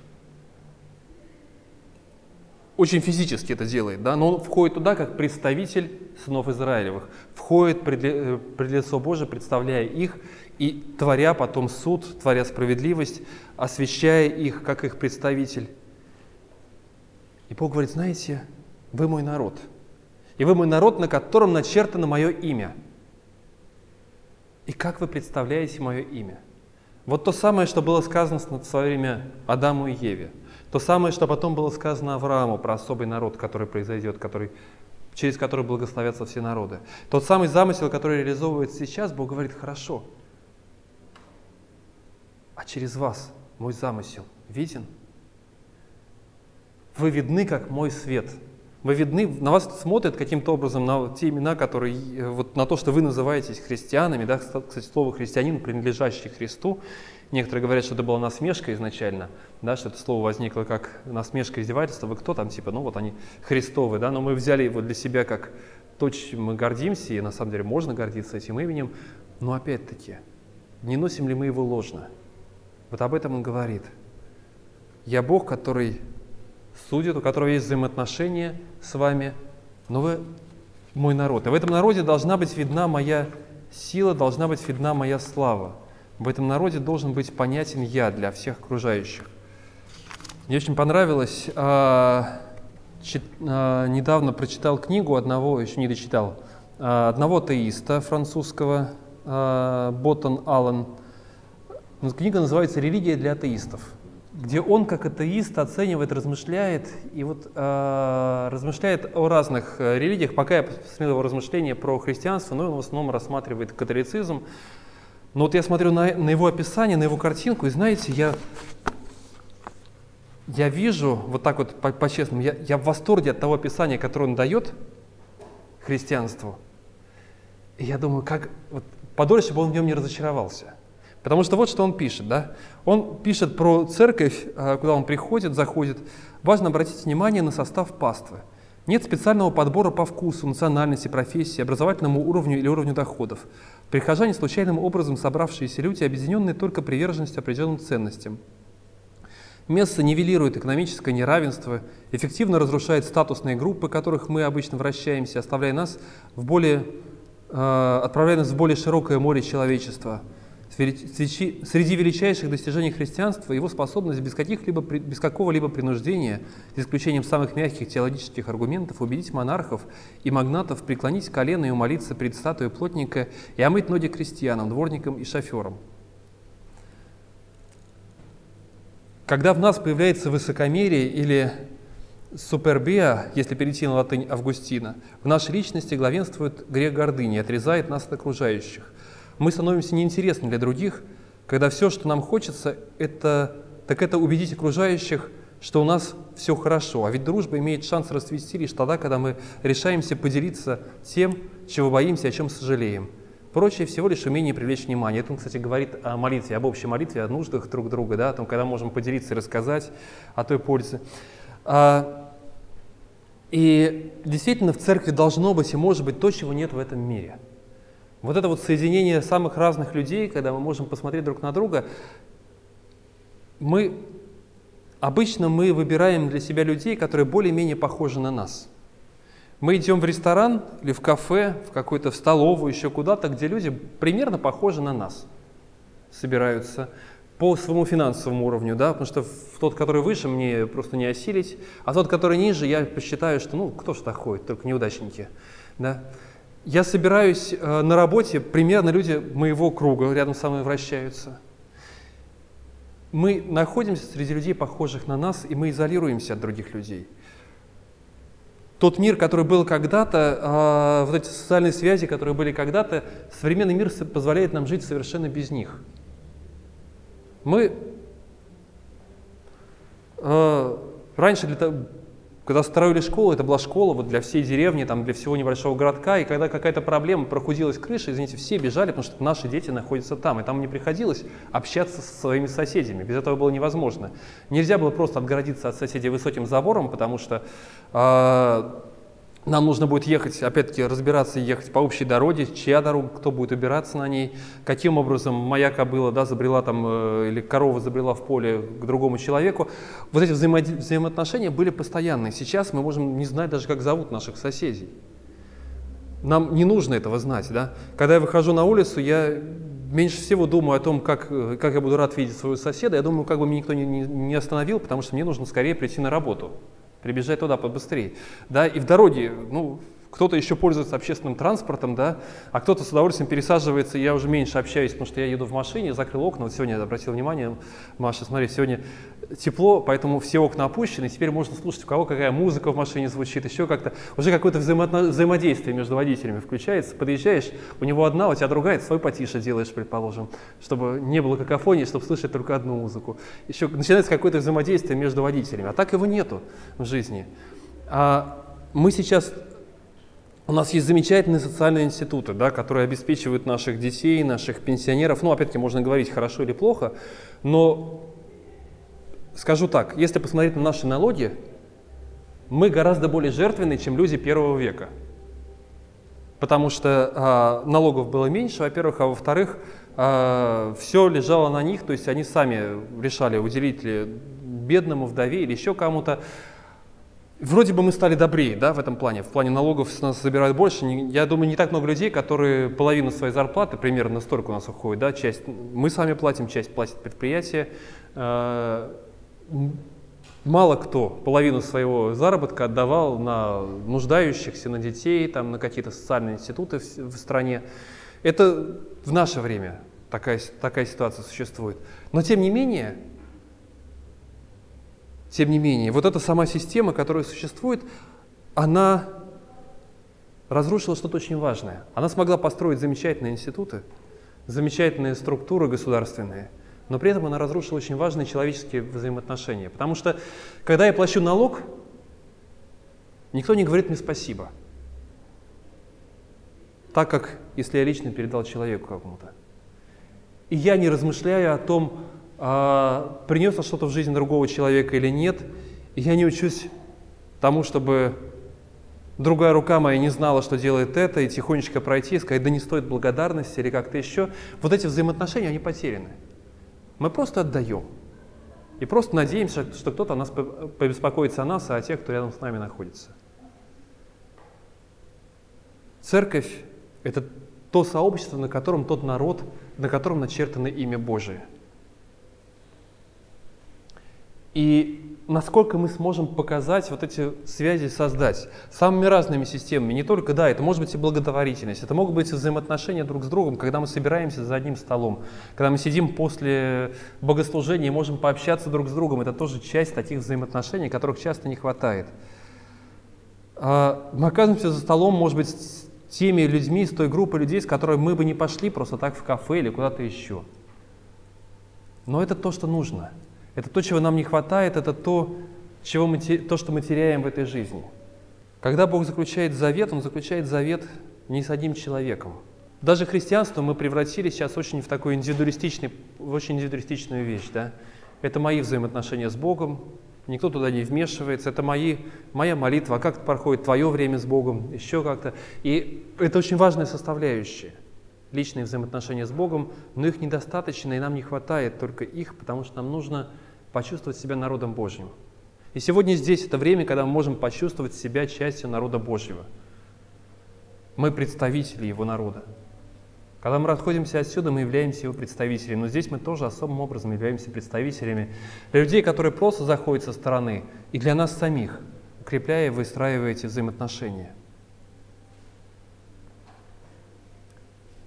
Очень физически это делает, да, но он входит туда как представитель сынов Израилевых, входит пред, э, пред лицо Божие, представляя их и творя потом суд, творя справедливость, освящая их как их представитель. И Бог говорит, знаете, вы мой народ, и вы мой народ, на котором начертано мое имя. И как вы представляете мое имя? Вот то самое, что было сказано в свое время Адаму и Еве. То самое, что потом было сказано Аврааму про особый народ, который произойдет, который, через который благословятся все народы. Тот самый замысел, который реализовывается сейчас, Бог говорит, хорошо. А через вас мой замысел виден? Вы видны, как мой свет – вы видны, на вас смотрят каким-то образом на те имена, которые, э, вот на то, что вы называетесь христианами, да, кстати, слово христианин, принадлежащий Христу, некоторые говорят, что это была насмешка изначально, да, что это слово возникло как насмешка, издевательство, вы кто там, типа, ну вот они христовы, да, но мы взяли его для себя как то, чем мы гордимся, и на самом деле можно гордиться этим именем, но опять-таки, не носим ли мы его ложно? Вот об этом он говорит. Я Бог, который судит, у которого есть взаимоотношения с вами, но вы мой народ. И в этом народе должна быть видна моя сила, должна быть видна моя слава. В этом народе должен быть понятен я для всех окружающих. Мне очень понравилось, а, чит, а, недавно прочитал книгу одного, еще не дочитал, а, одного теиста французского, а, Боттон Аллен. Книга называется «Религия для атеистов» где он как атеист оценивает, размышляет, и вот э, размышляет о разных э, религиях. Пока я посмотрел его размышления про христианство, но он в основном рассматривает католицизм. Но вот я смотрю на, на его описание, на его картинку, и знаете, я, я вижу, вот так вот по-честному, я, я в восторге от того описания, которое он дает христианству. И я думаю, как вот, подольше бы он в нем не разочаровался. Потому что вот что он пишет, да? Он пишет про церковь, а, куда он приходит, заходит. Важно обратить внимание на состав паствы. Нет специального подбора по вкусу, национальности, профессии, образовательному уровню или уровню доходов. Прихожане случайным образом собравшиеся люди, объединенные только приверженностью определенным ценностям. Место нивелирует экономическое неравенство, эффективно разрушает статусные группы, которых мы обычно вращаемся, оставляя нас в более, э, отправляя нас в более широкое море человечества – Среди величайших достижений христианства его способность без, каких-либо, без какого-либо принуждения, за исключением самых мягких теологических аргументов, убедить монархов и магнатов преклонить колено и умолиться перед статуей плотника и омыть ноги крестьянам, дворникам и шоферам. Когда в нас появляется высокомерие или супербия, если перейти на латынь Августина, в нашей личности главенствует грех гордыни отрезает нас от окружающих мы становимся неинтересны для других, когда все, что нам хочется, это, так это убедить окружающих, что у нас все хорошо. А ведь дружба имеет шанс расцвести лишь тогда, когда мы решаемся поделиться тем, чего боимся, о чем сожалеем. Прочее всего лишь умение привлечь внимание. Это он, кстати, говорит о молитве, об общей молитве, о нуждах друг друга, да, о том, когда можем поделиться и рассказать о той пользе. А, и действительно в церкви должно быть и может быть то, чего нет в этом мире – вот это вот соединение самых разных людей, когда мы можем посмотреть друг на друга, мы обычно мы выбираем для себя людей, которые более-менее похожи на нас. Мы идем в ресторан или в кафе, в какую-то в столовую, еще куда-то, где люди примерно похожи на нас, собираются по своему финансовому уровню, да, потому что тот, который выше, мне просто не осилить, а тот, который ниже, я посчитаю, что, ну, кто ж так ходит, только неудачники, да. Я собираюсь э, на работе, примерно люди моего круга рядом со мной вращаются. Мы находимся среди людей, похожих на нас, и мы изолируемся от других людей. Тот мир, который был когда-то, э, вот эти социальные связи, которые были когда-то, современный мир позволяет нам жить совершенно без них. Мы э, раньше для того, когда строили школу, это была школа вот для всей деревни, там, для всего небольшого городка, и когда какая-то проблема прохудилась крыша, извините, все бежали, потому что наши дети находятся там, и там не приходилось общаться со своими соседями, без этого было невозможно. Нельзя было просто отгородиться от соседей высоким забором, потому что э, нам нужно будет ехать, опять-таки, разбираться и ехать по общей дороге, чья дорога, кто будет убираться на ней, каким образом моя кобыла да, забрела там, э, или корова забрела в поле к другому человеку. Вот эти взаимо взаимоотношения были постоянные. Сейчас мы можем не знать даже, как зовут наших соседей. Нам не нужно этого знать. Да? Когда я выхожу на улицу, я меньше всего думаю о том, как, э, как я буду рад видеть своего соседа. Я думаю, как бы меня никто не, не, не остановил, потому что мне нужно скорее прийти на работу прибежать туда побыстрее. Да, и в дороге, ну, кто-то еще пользуется общественным транспортом, да, а кто-то с удовольствием пересаживается, я уже меньше общаюсь, потому что я еду в машине, закрыл окна, вот сегодня я обратил внимание, Маша, смотри, сегодня тепло, поэтому все окна опущены, теперь можно слушать, у кого какая музыка в машине звучит, еще как-то, уже какое-то взаимо взаимодействие между водителями включается, подъезжаешь, у него одна, у тебя другая, ты свой потише делаешь, предположим, чтобы не было какофонии, чтобы слышать только одну музыку. Еще начинается какое-то взаимодействие между водителями, а так его нету в жизни. А мы сейчас у нас есть замечательные социальные институты, да, которые обеспечивают наших детей, наших пенсионеров. Ну, опять-таки, можно говорить хорошо или плохо, но скажу так, если посмотреть на наши налоги, мы гораздо более жертвенны, чем люди первого века. потому что э, налогов было меньше, во-первых, а во-вторых, э, все лежало на них, то есть они сами решали, уделить ли бедному, вдове или еще кому-то. Вроде бы мы стали добрее, да, в этом плане. В плане налогов с нас забирают больше. Я думаю, не так много людей, которые половину своей зарплаты, примерно столько у нас уходит, да, часть мы сами платим, часть платит предприятие. Э, мало кто половину своего заработка отдавал на нуждающихся, на детей, там, на какие-то социальные институты в, в стране. Это в наше время такая, такая ситуация существует. Но тем не менее, тем не менее, вот эта сама система, которая существует, она разрушила что-то очень важное. Она смогла построить замечательные институты, замечательные структуры государственные, но при этом она разрушила очень важные человеческие взаимоотношения. Потому что, когда я плачу налог, никто не говорит мне спасибо. Так как, если я лично передал человеку какому-то. И я не размышляю о том, а, принес что-то в жизнь другого человека или нет. И я не учусь тому, чтобы другая рука моя не знала, что делает это, и тихонечко пройти и сказать, да не стоит благодарности или как-то еще. Вот эти взаимоотношения, они потеряны. Мы просто отдаем. И просто надеемся, что кто-то нас побеспокоится о нас, а о тех, кто рядом с нами находится. Церковь – это то сообщество, на котором тот народ, на котором начертано имя Божие – и насколько мы сможем показать вот эти связи, создать самыми разными системами. Не только, да, это может быть и благотворительность, это могут быть взаимоотношения друг с другом, когда мы собираемся за одним столом, когда мы сидим после богослужения и можем пообщаться друг с другом. Это тоже часть таких взаимоотношений, которых часто не хватает. А, мы оказываемся за столом, может быть, с теми людьми, с той группой людей, с которой мы бы не пошли просто так в кафе или куда-то еще. Но это то, что нужно – это то, чего нам не хватает, это то, чего мы, то, что мы теряем в этой жизни. Когда Бог заключает завет, Он заключает завет не с одним человеком. Даже христианство мы превратили сейчас очень в такую индивидуалистичный, в очень индивидуалистичную вещь. Да? Это мои взаимоотношения с Богом, никто туда не вмешивается, это мои, моя молитва, как проходит твое время с Богом, еще как-то. И это очень важная составляющая – личные взаимоотношения с Богом, но их недостаточно, и нам не хватает только их, потому что нам нужно почувствовать себя народом Божьим. И сегодня здесь это время, когда мы можем почувствовать себя частью народа Божьего. Мы представители Его народа. Когда мы расходимся отсюда, мы являемся его представителями. Но здесь мы тоже особым образом являемся представителями для людей, которые просто заходят со стороны, и для нас самих, укрепляя и выстраивая эти взаимоотношения.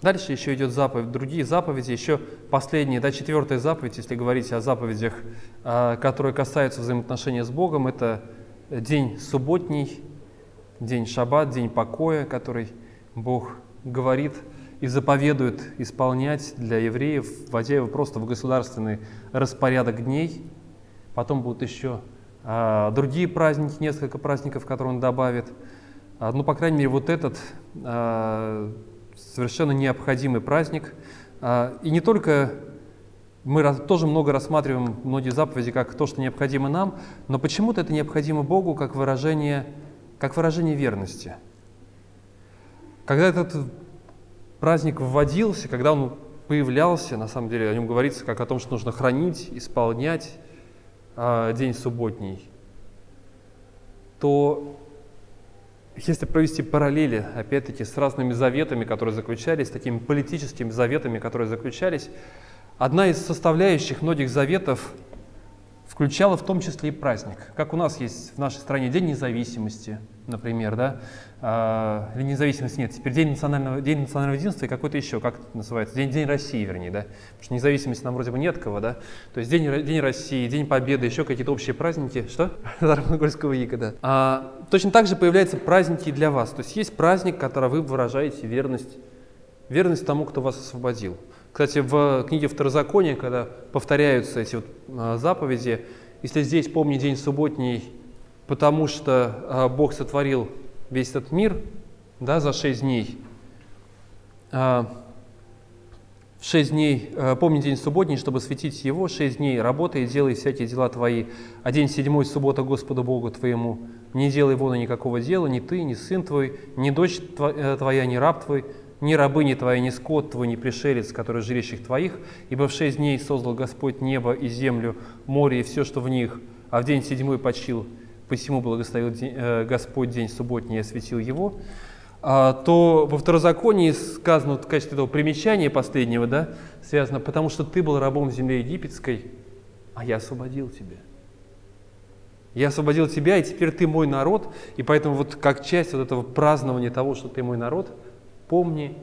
Дальше еще идет заповедь, другие заповеди, еще последняя, да, четвертая заповедь, если говорить о заповедях, а, которые касаются взаимоотношения с Богом, это день субботний, день шаббат, день покоя, который Бог говорит и заповедует исполнять для евреев, вводя его просто в государственный распорядок дней. Потом будут еще а, другие праздники, несколько праздников, которые он добавит. А, ну, по крайней мере, вот этот совершенно необходимый праздник. А, и не только мы тоже много рассматриваем многие заповеди как то, что необходимо нам, но почему-то это необходимо Богу как выражение, как выражение верности. Когда этот праздник вводился, когда он появлялся, на самом деле о нем говорится как о том, что нужно хранить, исполнять э, день субботний, то если провести параллели, опять-таки, с разными заветами, которые заключались, такими политическими заветами, которые заключались, одна из составляющих многих заветов включала в том числе и праздник. Как у нас есть в нашей стране День независимости, например, да, а, или независимости нет, теперь День национального, День национального единства и какой-то еще, как это называется, День, День России, вернее, да, потому что независимости нам вроде бы нет кого, да, то есть День, День России, День Победы, еще какие-то общие праздники, что? <laughs> Зармоногольского яга, да. А, точно так же появляются праздники для вас, то есть есть праздник, который вы выражаете верность, верность тому, кто вас освободил. Кстати, в книге Второзакония, когда повторяются эти вот а, заповеди, если здесь помни день субботний, потому что а, Бог сотворил весь этот мир да, за шесть дней, а, В шесть дней, э, помни день субботний, чтобы светить его, шесть дней работай и делай всякие дела твои, а день седьмой суббота Господу Богу твоему. Не делай вон никакого дела, ни ты, ни сын твой, ни дочь э, твоя, ни раб твой, ни рабыни твоя, ни скот твой, ни пришелец, который жилищих твоих, ибо в шесть дней создал Господь небо и землю, море и все, что в них, а в день седьмой почил, посему благословил э, Господь день субботний и осветил его, а, то во второзаконии сказано в качестве этого примечания последнего, да, связано, потому что ты был рабом в земле египетской, а я освободил тебя. Я освободил тебя, и теперь ты мой народ, и поэтому вот как часть вот этого празднования того, что ты мой народ, помни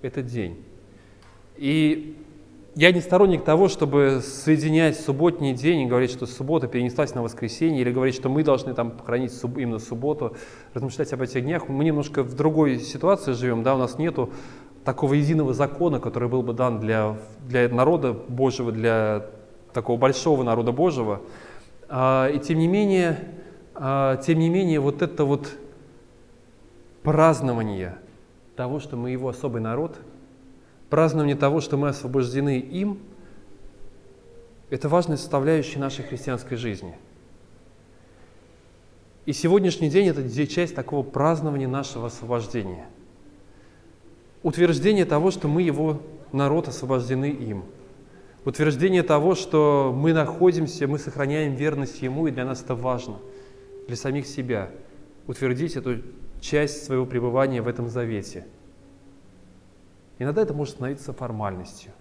этот день. И я не сторонник того, чтобы соединять субботний день и говорить, что суббота перенеслась на воскресенье, или говорить, что мы должны там хранить суб, именно субботу, размышлять об этих днях. Мы немножко в другой ситуации живем, да, у нас нету такого единого закона, который был бы дан для, для народа Божьего, для такого большого народа Божьего. А, и тем не менее, а, тем не менее, вот это вот празднование того, что мы его особый народ – празднование того, что мы освобождены им, это важная составляющая нашей христианской жизни. И сегодняшний день – это часть такого празднования нашего освобождения. Утверждение того, что мы его народ, освобождены им. Утверждение того, что мы находимся, мы сохраняем верность Ему, и для нас это важно, для самих себя. Утвердить эту часть своего пребывания в этом завете – Иногда это может становиться формальностью.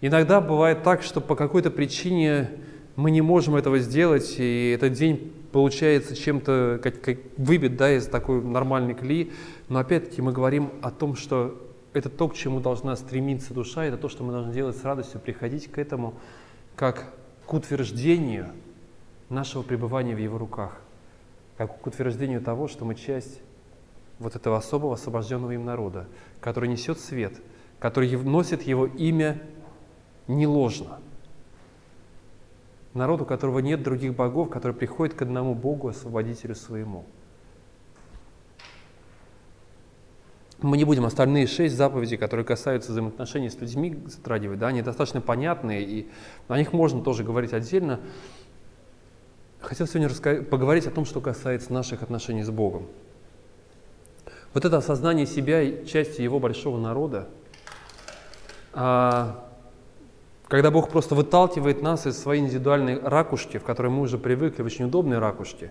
Иногда бывает так, что по какой-то причине мы не можем этого сделать, и этот день получается чем-то как, как выбит да, из такой нормальной кли. Но опять-таки мы говорим о том, что это то, к чему должна стремиться душа, это то, что мы должны делать с радостью, приходить к этому как к утверждению нашего пребывания в Его руках, как к утверждению того, что мы часть вот этого особого освобожденного им народа, который несет свет, который носит его имя не ложно. Народ, у которого нет других богов, который приходит к одному Богу, освободителю своему. Мы не будем остальные шесть заповедей, которые касаются взаимоотношений с людьми, затрагивать. Да? Они достаточно понятные, и о них можно тоже говорить отдельно. Хотел сегодня поговорить о том, что касается наших отношений с Богом. Вот это осознание себя и части его большого народа, а, когда Бог просто выталкивает нас из своей индивидуальной ракушки, в которой мы уже привыкли, в очень удобной ракушке,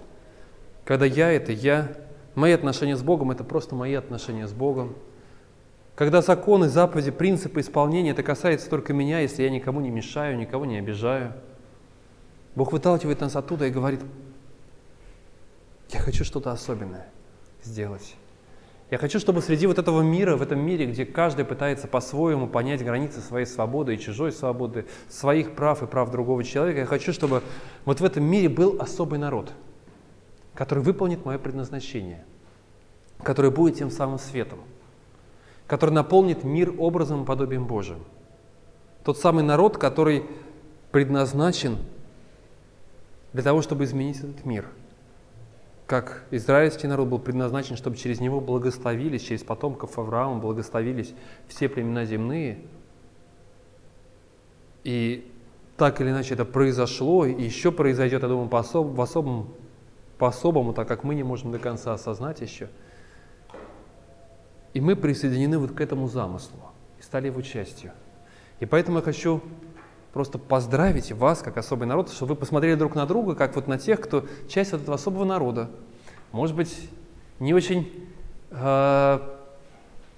когда я – это я, мои отношения с Богом – это просто мои отношения с Богом, когда законы, заповеди, принципы исполнения – это касается только меня, если я никому не мешаю, никого не обижаю. Бог выталкивает нас оттуда и говорит, я хочу что-то особенное сделать. Я хочу, чтобы среди вот этого мира, в этом мире, где каждый пытается по-своему понять границы своей свободы и чужой свободы, своих прав и прав другого человека, я хочу, чтобы вот в этом мире был особый народ, который выполнит мое предназначение, который будет тем самым светом, который наполнит мир образом и подобием Божиим. Тот самый народ, который предназначен для того, чтобы изменить этот мир – как израильский народ был предназначен, чтобы через него благословились, через потомков Авраама благословились все племена земные. И так или иначе это произошло, и еще произойдет, я думаю, по, особ, в особом, по особому, так как мы не можем до конца осознать еще. И мы присоединены вот к этому замыслу и стали его частью. И поэтому я хочу просто поздравить вас, как особый народ, чтобы вы посмотрели друг на друга, как вот на тех, кто часть вот этого особого народа. Может быть, не очень э,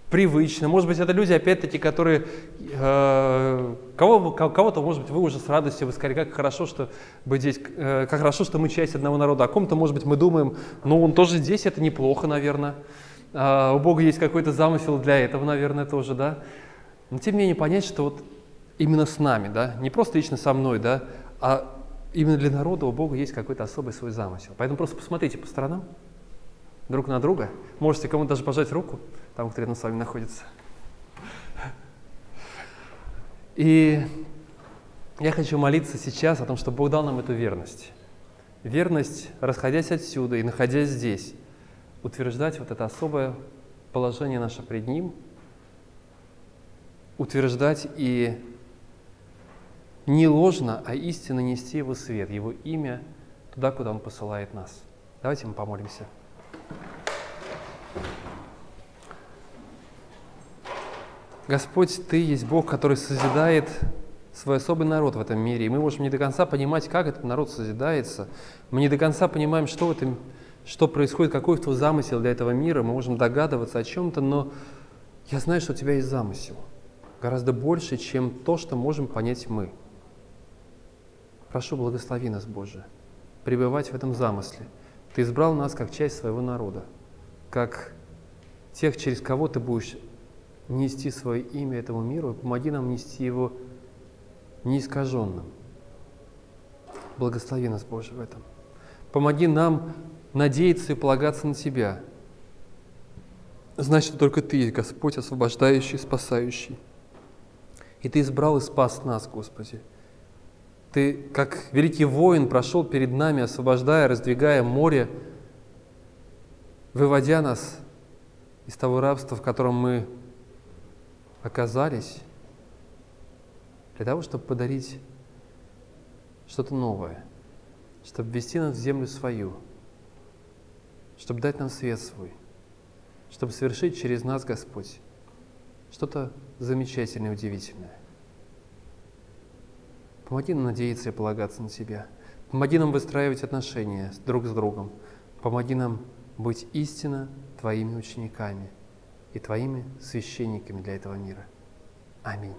привычно, может быть, это люди, опять-таки, которые, э, кого, кого-то, может быть, вы уже с радостью, вы сказали, как хорошо, что быть здесь, э, как хорошо, что мы часть одного народа, о ком-то, может быть, мы думаем, ну, он тоже здесь, это неплохо, наверное, э, у Бога есть какой-то замысел для этого, наверное, тоже, да, но тем не менее понять, что вот именно с нами, да, не просто лично со мной, да, а именно для народа у Бога есть какой-то особый свой замысел. Поэтому просто посмотрите по сторонам, друг на друга. Можете кому-то даже пожать руку, там, кто рядом с вами находится. И я хочу молиться сейчас о том, чтобы Бог дал нам эту верность. Верность, расходясь отсюда и находясь здесь, утверждать вот это особое положение наше пред Ним – утверждать и не ложно, а истинно нести Его свет, Его имя туда, куда Он посылает нас. Давайте мы помолимся. Господь, Ты есть Бог, который созидает свой особый народ в этом мире. И мы можем не до конца понимать, как этот народ созидается. Мы не до конца понимаем, что в этом, что происходит, какой твой замысел для этого мира. Мы можем догадываться о чем-то, но я знаю, что у тебя есть замысел. Гораздо больше, чем то, что можем понять мы. Прошу, благослови нас, Боже, пребывать в этом замысле. Ты избрал нас как часть своего народа, как тех, через кого ты будешь нести свое имя этому миру, помоги нам нести его неискаженным. Благослови нас, Боже, в этом. Помоги нам надеяться и полагаться на Тебя. Знать, что только Ты Господь, освобождающий, спасающий. И Ты избрал и спас нас, Господи. Ты, как великий воин, прошел перед нами, освобождая, раздвигая море, выводя нас из того рабства, в котором мы оказались для того, чтобы подарить что-то новое, чтобы ввести нас в землю свою, чтобы дать нам свет свой, чтобы совершить через нас, Господь, что-то замечательное, удивительное. Помоги нам надеяться и полагаться на Тебя. Помоги нам выстраивать отношения друг с другом. Помоги нам быть истинно Твоими учениками – и Твоими священниками для этого мира. Аминь.